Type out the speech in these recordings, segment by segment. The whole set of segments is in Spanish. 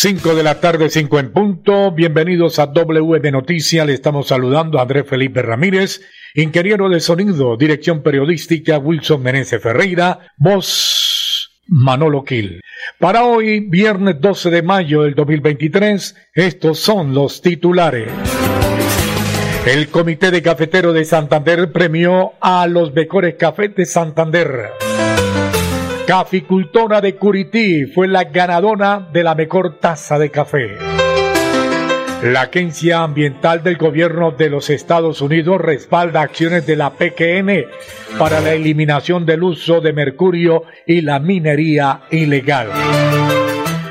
5 de la tarde, 5 en punto. Bienvenidos a WM Noticias. Le estamos saludando a Andrés Felipe Ramírez, ingeniero de sonido, dirección periodística Wilson Meneses Ferreira, voz Manolo Quil. Para hoy, viernes 12 de mayo del 2023, estos son los titulares. El Comité de Cafetero de Santander premió a los mejores cafés de Santander. Caficultora de Curití fue la ganadora de la mejor taza de café. La Agencia Ambiental del Gobierno de los Estados Unidos respalda acciones de la PQN para la eliminación del uso de mercurio y la minería ilegal.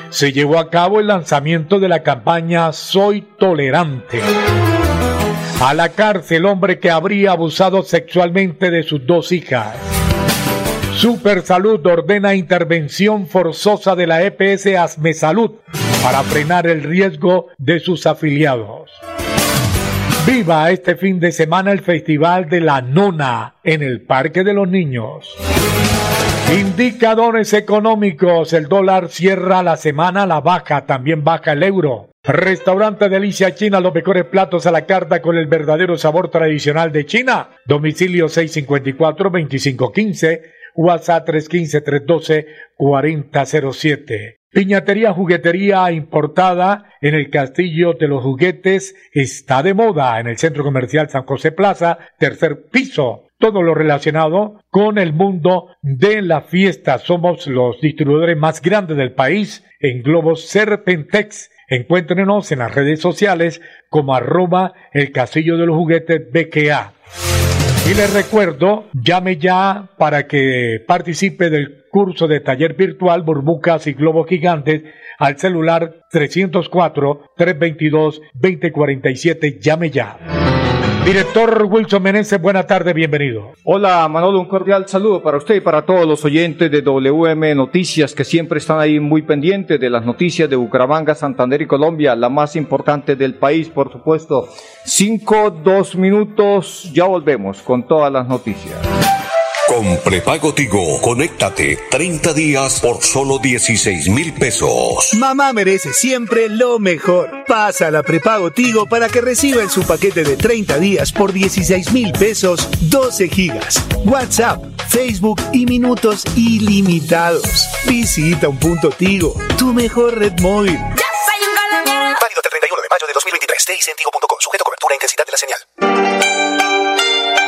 Se llevó a cabo el lanzamiento de la campaña Soy Tolerante. A la cárcel hombre que habría abusado sexualmente de sus dos hijas. Supersalud ordena intervención forzosa de la EPS Asme Salud para frenar el riesgo de sus afiliados. Viva este fin de semana el Festival de la Nona en el Parque de los Niños. Indicadores económicos. El dólar cierra la semana la baja, también baja el euro. Restaurante Delicia China, los mejores platos a la carta con el verdadero sabor tradicional de China. Domicilio 654-2515 WhatsApp 315-312-4007. Piñatería Juguetería importada en el Castillo de los Juguetes está de moda en el Centro Comercial San José Plaza, tercer piso. Todo lo relacionado con el mundo de la fiesta. Somos los distribuidores más grandes del país en globos Serpentex. Encuéntrenos en las redes sociales como arroba el Castillo de los Juguetes BKA. Y les recuerdo, llame ya para que participe del curso de taller virtual Burbucas y Globos Gigantes al celular 304-322-2047. Llame ya. Director Wilson Meneses, buena tarde, bienvenido. Hola Manolo, un cordial saludo para usted y para todos los oyentes de WM Noticias que siempre están ahí muy pendientes de las noticias de Bucaramanga, Santander y Colombia, la más importante del país, por supuesto. Cinco, dos minutos, ya volvemos con todas las noticias. Con prepago Tigo, conéctate 30 días por solo 16 mil pesos. Mamá merece siempre lo mejor. Pasa a la prepago Tigo para que reciba en su paquete de 30 días por 16 mil pesos 12 gigas, WhatsApp, Facebook y minutos ilimitados. Visita un punto Tigo, tu mejor red móvil. Válido hasta el 31 de mayo de 2023. Tigo.com. Sujeto cobertura e intensidad de la señal.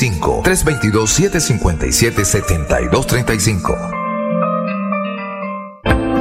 322-757-7235.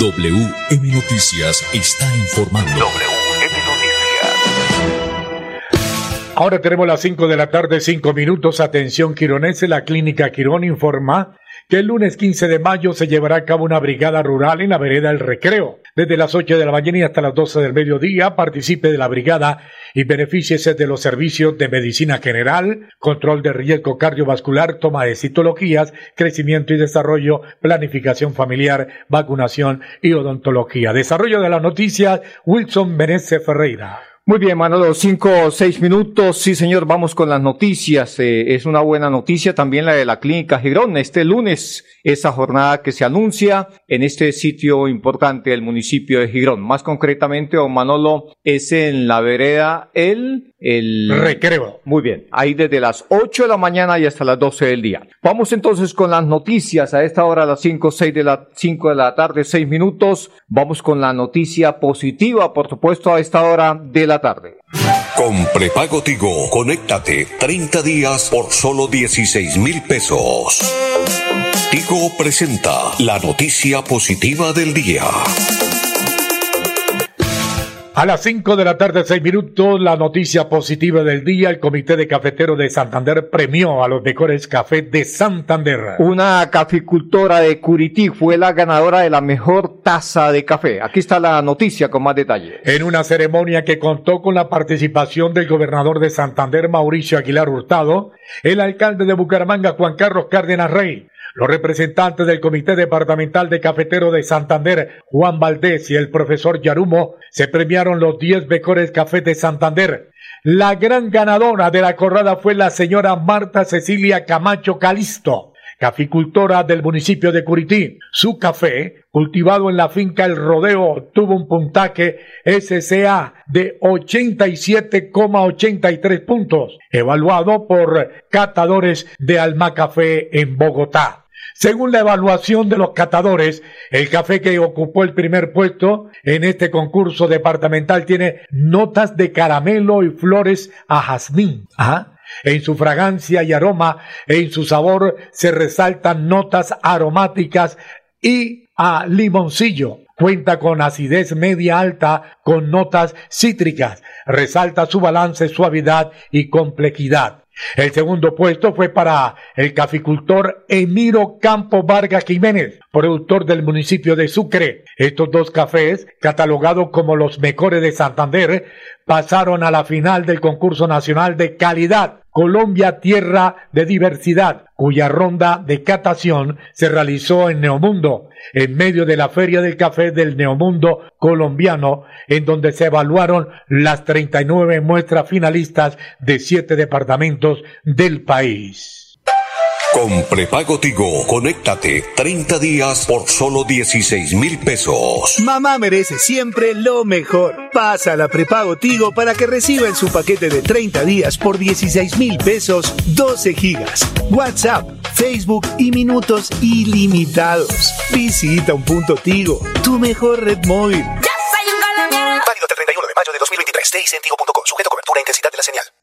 WM Noticias está informando. WM Noticias. Ahora tenemos las 5 de la tarde, 5 minutos. Atención, Quironese. La clínica Quirón informa que el lunes 15 de mayo se llevará a cabo una brigada rural en la vereda El Recreo. Desde las 8 de la mañana hasta las 12 del mediodía participe de la brigada y benefíciese de los servicios de medicina general, control de riesgo cardiovascular, toma de citologías, crecimiento y desarrollo, planificación familiar, vacunación y odontología. Desarrollo de las noticias, Wilson Menezes Ferreira. Muy bien, Manolo, cinco o seis minutos. Sí, señor, vamos con las noticias. Eh, es una buena noticia también la de la Clínica Girón. Este lunes, esa jornada que se anuncia en este sitio importante del municipio de Girón. Más concretamente, don Manolo, es en la vereda El... El recreo. Muy bien, ahí desde las ocho de la mañana y hasta las doce del día. Vamos entonces con las noticias a esta hora, a las cinco, seis de la, cinco de la tarde, seis minutos. Vamos con la noticia positiva, por supuesto, a esta hora de la tarde. Con prepago Tigo, conéctate 30 días por solo 16 mil pesos. Tigo presenta la noticia positiva del día. A las 5 de la tarde, 6 minutos, la noticia positiva del día. El Comité de Cafetero de Santander premió a los mejores cafés de Santander. Una caficultora de Curití fue la ganadora de la mejor taza de café. Aquí está la noticia con más detalle. En una ceremonia que contó con la participación del gobernador de Santander, Mauricio Aguilar Hurtado, el alcalde de Bucaramanga, Juan Carlos Cárdenas Rey, los representantes del Comité Departamental de Cafetero de Santander, Juan Valdés y el profesor Yarumo, se premiaron los 10 mejores cafés de Santander. La gran ganadora de la corrada fue la señora Marta Cecilia Camacho Calisto, caficultora del municipio de Curití. Su café, cultivado en la finca El Rodeo, tuvo un puntaje SCA de 87,83 puntos, evaluado por catadores de Alma Café en Bogotá. Según la evaluación de los catadores, el café que ocupó el primer puesto en este concurso departamental tiene notas de caramelo y flores a jazmín. En su fragancia y aroma en su sabor se resaltan notas aromáticas y a limoncillo. Cuenta con acidez media alta con notas cítricas. Resalta su balance, suavidad y complejidad. El segundo puesto fue para el caficultor Emiro Campo Vargas Jiménez, productor del municipio de Sucre. Estos dos cafés, catalogados como los mejores de Santander, pasaron a la final del concurso nacional de calidad Colombia Tierra de Diversidad, cuya ronda de catación se realizó en Neomundo, en medio de la Feria del Café del Neomundo colombiano, en donde se evaluaron las 39 muestras finalistas de siete departamentos del país. Con prepago Tigo, conéctate 30 días por solo 16 mil pesos. Mamá merece siempre lo mejor. Pasa a la prepago Tigo para que reciba en su paquete de 30 días por 16 mil pesos 12 gigas, WhatsApp, Facebook y minutos ilimitados. Visita un punto Tigo, tu mejor red móvil. Ya soy un colombiano. Válido hasta el 31 de mayo de 2023. Tigo.com. Sujeto cobertura e intensidad de la señal.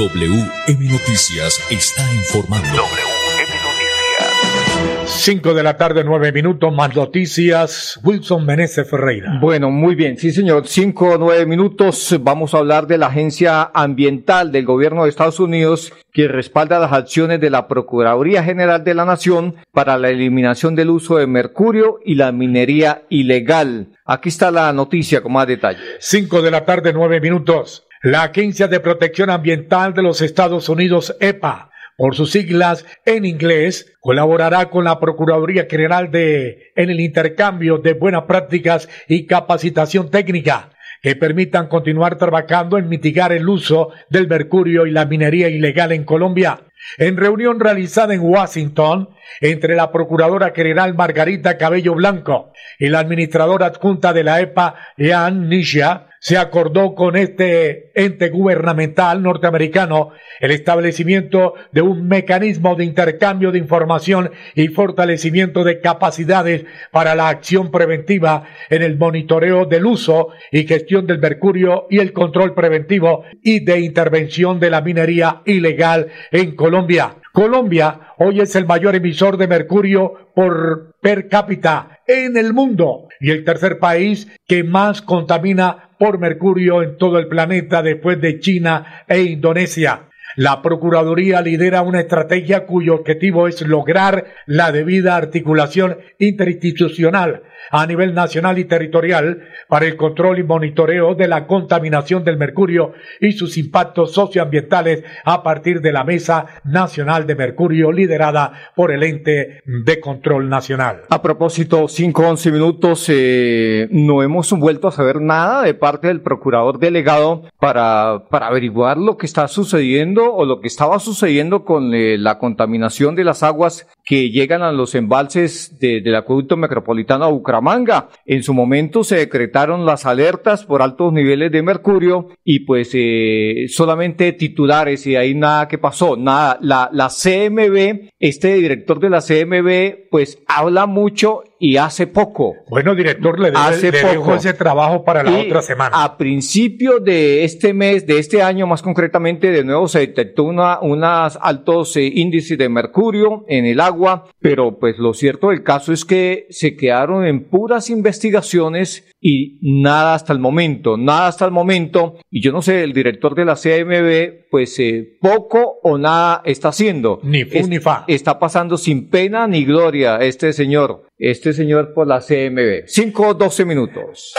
WM Noticias está informando. WM Noticias. 5 de la tarde, 9 minutos, más noticias. Wilson Menezes Ferreira. Bueno, muy bien, sí señor. 5 o 9 minutos. Vamos a hablar de la Agencia Ambiental del Gobierno de Estados Unidos que respalda las acciones de la Procuraduría General de la Nación para la eliminación del uso de mercurio y la minería ilegal. Aquí está la noticia con más detalle. 5 de la tarde, 9 minutos. La Agencia de Protección Ambiental de los Estados Unidos, EPA, por sus siglas en inglés, colaborará con la Procuraduría General de en el intercambio de buenas prácticas y capacitación técnica que permitan continuar trabajando en mitigar el uso del mercurio y la minería ilegal en Colombia. En reunión realizada en Washington entre la Procuradora General Margarita Cabello Blanco y la administradora adjunta de la EPA, Ian Nisha, se acordó con este ente gubernamental norteamericano el establecimiento de un mecanismo de intercambio de información y fortalecimiento de capacidades para la acción preventiva en el monitoreo del uso y gestión del mercurio y el control preventivo y de intervención de la minería ilegal en Colombia. Colombia hoy es el mayor emisor de mercurio por per cápita en el mundo y el tercer país que más contamina por mercurio en todo el planeta después de China e Indonesia. La Procuraduría lidera una estrategia cuyo objetivo es lograr la debida articulación interinstitucional a nivel nacional y territorial para el control y monitoreo de la contaminación del mercurio y sus impactos socioambientales a partir de la Mesa Nacional de Mercurio liderada por el ente de control nacional. A propósito, 5 11 minutos, eh, no hemos vuelto a saber nada de parte del procurador delegado para, para averiguar lo que está sucediendo o lo que estaba sucediendo con eh, la contaminación de las aguas que llegan a los embalses de, del acueducto metropolitano a Bucaramanga. En su momento se decretaron las alertas por altos niveles de mercurio y pues eh, solamente titulares y ahí nada que pasó, nada. La, la CMB, este director de la CMB pues habla mucho y hace poco. Bueno, director, le, Hace le dejo poco. ese trabajo para la Y otra semana. A principio de este mes, de este año más concretamente, de nuevo se detectó una, unas altos eh, índices de mercurio en el agua, pero pues lo cierto del caso es que se quedaron en puras investigaciones y nada hasta el momento, nada hasta el momento. Y yo no sé, el director de la CMB, pues eh, poco o nada está haciendo. Ni fu Es- ni fa. Está pasando sin pena ni gloria este señor, este señor por la CMB. 5 12 minutos.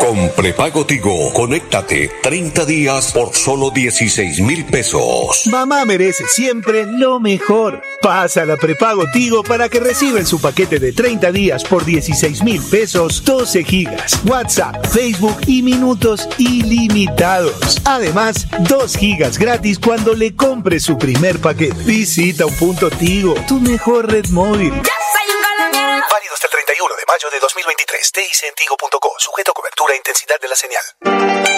Con prepago Tigo, conéctate 30 días por solo 16 mil pesos. Mamá merece siempre lo mejor. Pasa la prepago Tigo para que reciba en su paquete de 30 días por 16 mil pesos 12 gigas, WhatsApp, Facebook y minutos ilimitados. Además, 2 gigas gratis cuando le compre su primer paquete. Visita un punto Tigo, tu mejor red móvil. 31 de mayo de 2023. TICentigo.co. Sujeto a cobertura e intensidad de la señal.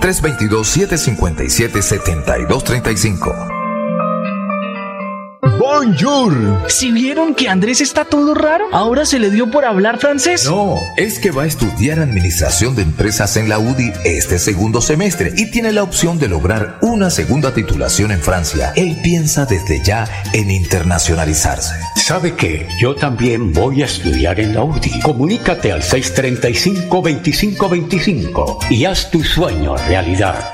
322-757-7235. Bonjour. Si vieron que Andrés está todo raro, ahora se le dio por hablar francés. No, es que va a estudiar administración de empresas en la UDI este segundo semestre y tiene la opción de lograr una segunda titulación en Francia. Él piensa desde ya en internacionalizarse. ¿Sabe qué? Yo también voy a estudiar en la UDI. Comunícate al 635-2525 y haz tu sueño realidad.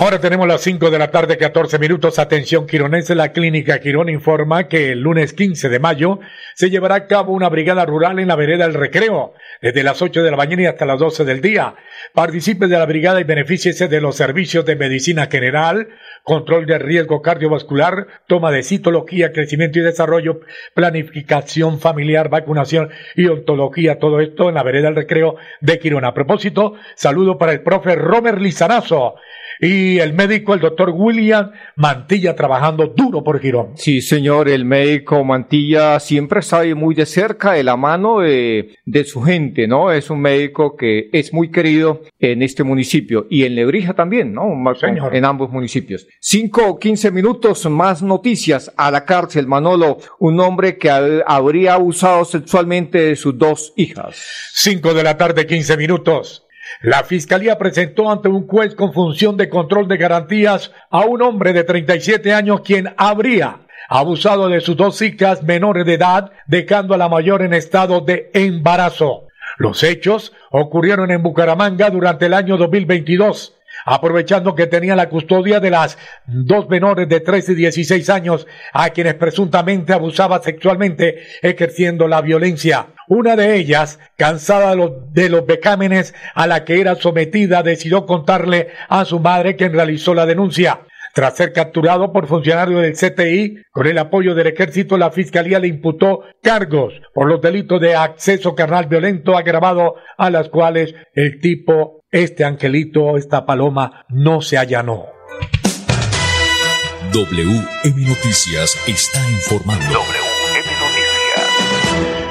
Ahora tenemos las 5 de la tarde, 14 minutos. Atención, Quironense. La clínica Quirón informa que el lunes 15 de mayo se llevará a cabo una brigada rural en la vereda del recreo, desde las 8 de la mañana y hasta las 12 del día. Participe de la brigada y benefíciese de los servicios de medicina general, control de riesgo cardiovascular, toma de citología, crecimiento y desarrollo, planificación familiar, vacunación y ontología. Todo esto en la vereda del recreo de Quirón. A propósito, saludo para el profe Romer Lizarazo y el médico, el doctor William Mantilla, trabajando duro por Girón. Sí, señor, el médico Mantilla siempre sabe muy de cerca de la mano de, de su gente, ¿no? Es un médico que es muy querido en este municipio y en Lebrija también, ¿no? Señor. En ambos municipios. Cinco o quince minutos más noticias a la cárcel, Manolo, un hombre que habría abusado sexualmente de sus dos hijas. Cinco de la tarde, quince minutos. La Fiscalía presentó ante un juez con función de control de garantías a un hombre de 37 años quien habría abusado de sus dos hijas menores de edad, dejando a la mayor en estado de embarazo. Los hechos ocurrieron en Bucaramanga durante el año 2022 aprovechando que tenía la custodia de las dos menores de 13 y 16 años a quienes presuntamente abusaba sexualmente ejerciendo la violencia. Una de ellas, cansada de los, becámenes a la que era sometida, decidió contarle a su madre quien realizó la denuncia. Tras ser capturado por funcionarios del CTI, con el apoyo del ejército, la fiscalía le imputó cargos por los delitos de acceso carnal violento agravado, a las cuales el tipo, este angelito, esta paloma, no se allanó. WM Noticias está informando.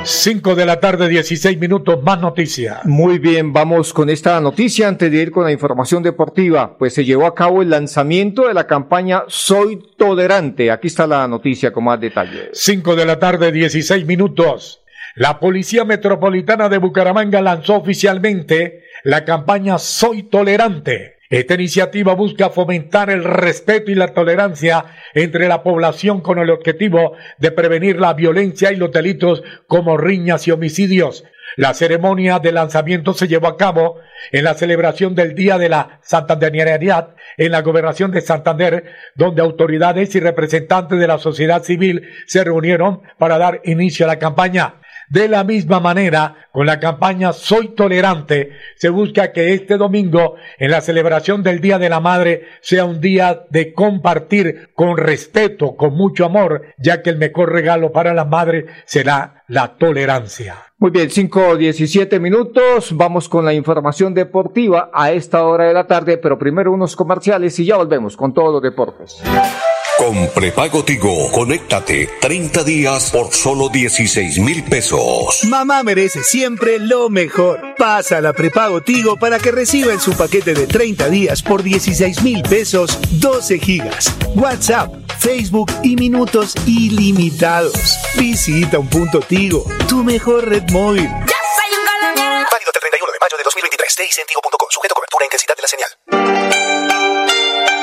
5 de la tarde, 16 minutos, más noticias. Muy bien, vamos con esta noticia antes de ir con la información deportiva. Pues se llevó a cabo el lanzamiento de la campaña Soy Tolerante. Aquí está la noticia con más detalles. 5 de la tarde, 16 minutos. La Policía Metropolitana de Bucaramanga lanzó oficialmente la campaña Soy Tolerante esta iniciativa busca fomentar el respeto y la tolerancia entre la población con el objetivo de prevenir la violencia y los delitos como riñas y homicidios. La ceremonia de lanzamiento se llevó a cabo en la celebración del Día de la Santanderianidad en la Gobernación de Santander, donde autoridades y representantes de la sociedad civil se reunieron para dar inicio a la campaña. De la misma manera, con la campaña Soy Tolerante, se busca que este domingo, en la celebración del Día de la Madre, sea un día de compartir con respeto, con mucho amor, ya que el mejor regalo para la madre será la tolerancia. Muy bien, 5 17 minutos. Vamos con la información deportiva a esta hora de la tarde, pero primero unos comerciales y ya volvemos con todos los deportes. Con prepago Tigo, conéctate 30 días por solo 16 mil pesos. Mamá merece siempre lo mejor. Pasa a la prepago Tigo para que reciba en su paquete de 30 días por 16 mil pesos 12 gigas, WhatsApp, Facebook y minutos ilimitados. Visita un punto Tigo, tu mejor red móvil. Válido hasta el 31 de mayo de 2023. Tigo.com. Sujeto cobertura e intensidad de la señal.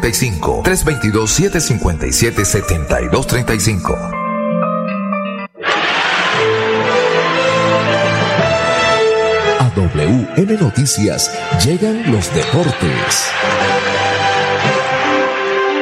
322-757-7235. 322-757-7235. WM Noticias llegan los deportes.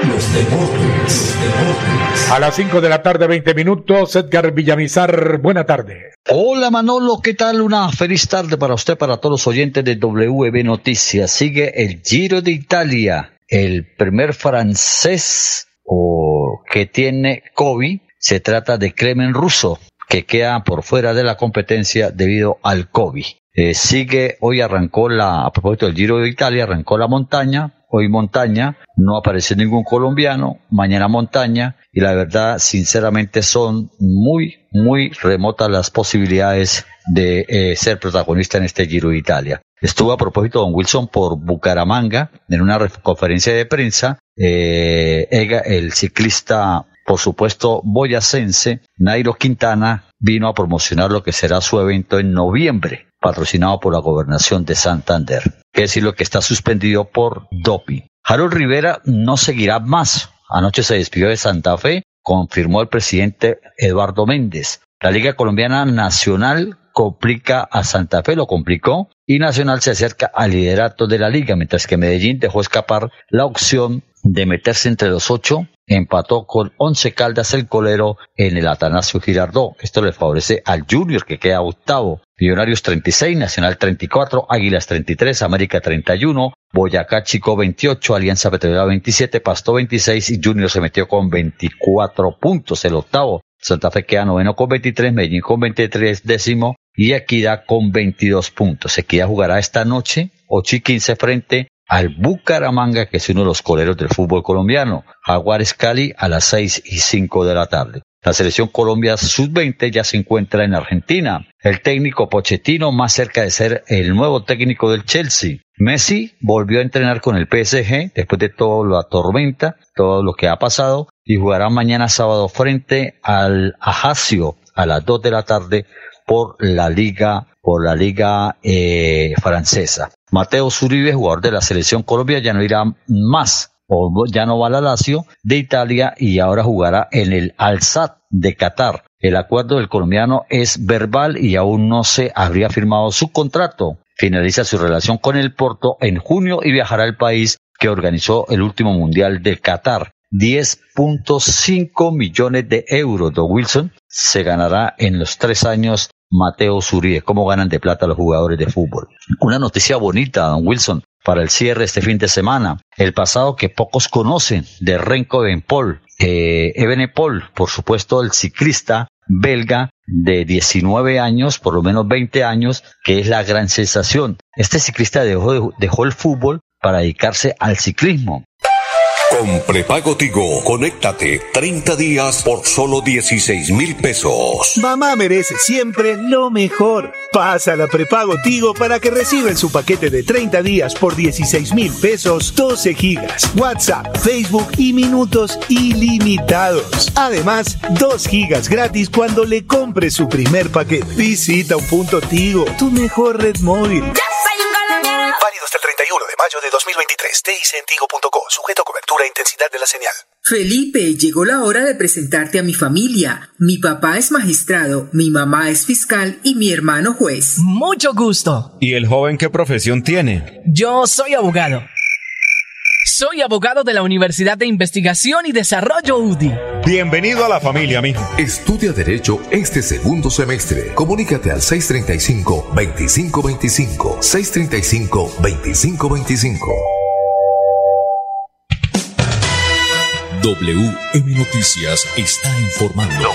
Los deportes, deportes. A las 5 de la tarde, 20 minutos, Edgar Villamizar, buena tarde. Hola Manolo, ¿qué tal? Una feliz tarde para usted, para todos los oyentes de WB Noticias. Sigue el Giro de Italia, el primer francés o que tiene COVID, se trata de Clemen Russo, que queda por fuera de la competencia debido al COVID. Eh, sigue, hoy arrancó la, a propósito del Giro de Italia, arrancó la montaña, hoy montaña, no aparece ningún colombiano, mañana montaña, y la verdad, sinceramente, son muy, muy remotas las posibilidades de eh, ser protagonista en este Giro de Italia. Estuvo a propósito Don Wilson por Bucaramanga en una conferencia de prensa. Eh, el ciclista, por supuesto, boyacense, Nairo Quintana, vino a promocionar lo que será su evento en noviembre patrocinado por la gobernación de Santander, es lo que está suspendido por doping. Harold Rivera no seguirá más. Anoche se despidió de Santa Fe, confirmó el presidente Eduardo Méndez. La Liga Colombiana Nacional complica a Santa Fe, lo complicó, y Nacional se acerca al liderato de la liga, mientras que Medellín dejó escapar la opción de meterse entre los ocho, empató con once caldas el colero en el Atanasio Girardó. Esto le favorece al Junior, que queda octavo. Millonarios 36, Nacional 34, Águilas 33, América 31, Boyacá Chico 28, Alianza Petrolera 27, Pasto 26 y Junior se metió con 24 puntos, el octavo. Santa Fe queda noveno con 23, Medellín con 23 décimo y Equidad con 22 puntos. Equidad jugará esta noche, 8 y 15 frente al Bucaramanga, que es uno de los coleros del fútbol colombiano. Jaguares Cali a las 6 y 5 de la tarde. La selección Colombia sub-20 ya se encuentra en Argentina. El técnico Pochettino más cerca de ser el nuevo técnico del Chelsea. Messi volvió a entrenar con el PSG después de toda la tormenta, todo lo que ha pasado, y jugará mañana sábado frente al Ajaccio a las 2 de la tarde por la liga por la liga eh, francesa. Mateo Zuribe, jugador de la selección Colombia, ya no irá más o ya no va a la Lazio de Italia y ahora jugará en el Al-Sad de Qatar. El acuerdo del colombiano es verbal y aún no se habría firmado su contrato. Finaliza su relación con el Porto en junio y viajará al país que organizó el último mundial de Qatar. 10.5 millones de euros de Wilson se ganará en los tres años Mateo Zuribe. ¿Cómo ganan de plata los jugadores de fútbol? Una noticia bonita, don Wilson para el cierre este fin de semana. El pasado que pocos conocen de Renko Ebenpol. Eh, Ebenepol, por supuesto, el ciclista belga de 19 años, por lo menos 20 años, que es la gran sensación. Este ciclista dejó, dejó el fútbol para dedicarse al ciclismo. Con prepago Tigo, conéctate 30 días por solo 16 mil pesos. Mamá merece siempre lo mejor. Pasa la prepago Tigo para que reciba en su paquete de 30 días por 16 mil pesos 12 gigas, WhatsApp, Facebook y minutos ilimitados. Además, 2 gigas gratis cuando le compre su primer paquete. Visita un punto Tigo, tu mejor red móvil. El 31 de mayo de 2023. TICentigo.co. Sujeto a cobertura e intensidad de la señal. Felipe, llegó la hora de presentarte a mi familia. Mi papá es magistrado, mi mamá es fiscal y mi hermano juez. Mucho gusto. ¿Y el joven qué profesión tiene? Yo soy abogado. Soy abogado de la Universidad de Investigación y Desarrollo UDI. Bienvenido a la familia, mijo. Estudia Derecho este segundo semestre. Comunícate al 635-2525. 635-2525. WM Noticias está informando.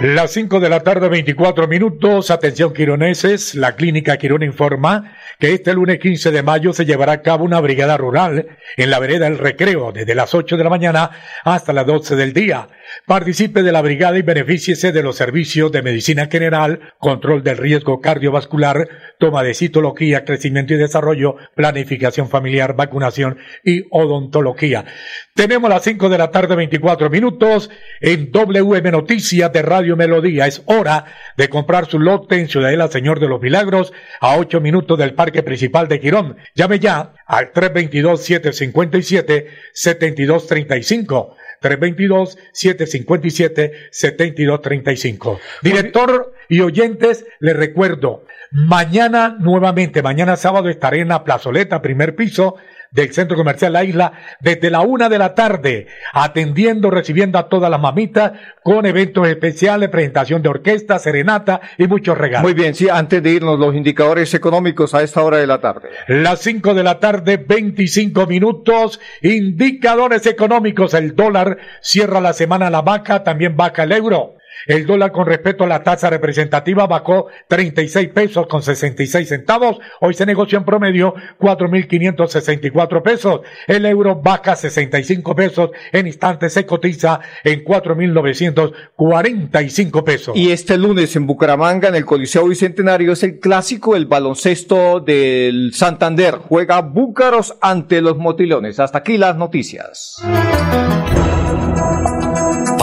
Las 5 de la tarde, 24 minutos. Atención, quironeses. La Clínica Quirón informa que este lunes 15 de mayo se llevará a cabo una brigada rural en la vereda El Recreo, desde las 8 de la mañana hasta las 12 del día. Participe de la brigada y benefíciese de los servicios de medicina general, control del riesgo cardiovascular, toma de citología, crecimiento y desarrollo, planificación familiar, vacunación y odontología. Tenemos las 5 de la tarde, 24 minutos en WM Noticias de Radio Melodía. Es hora de comprar su lote en Ciudadela Señor de los Milagros a 8 minutos del Parque Principal de Quirón. Llame ya al 322-757-7235. 322-757-7235. Director Y oyentes, les recuerdo, mañana nuevamente, mañana sábado estaré en la plazoleta, primer piso, del Centro Comercial La Isla desde la una de la tarde, atendiendo, recibiendo a todas las mamitas con eventos especiales, presentación de orquesta, serenata y muchos regalos. Muy bien, sí, antes de irnos, los indicadores económicos a esta hora de la tarde. Las cinco de la tarde, 25 minutos, indicadores económicos, el dólar cierra la semana la vaca, también vaca el euro. El dólar con respecto a la tasa representativa bajó 36 pesos con 66 centavos. Hoy se negoció en promedio 4.564 pesos. El euro baja 65 pesos. En instantes se cotiza en 4.945 pesos. Y este lunes en Bucaramanga, en el Coliseo Bicentenario, es el clásico, el baloncesto del Santander. Juega Búcaros ante los Motilones. Hasta aquí las noticias.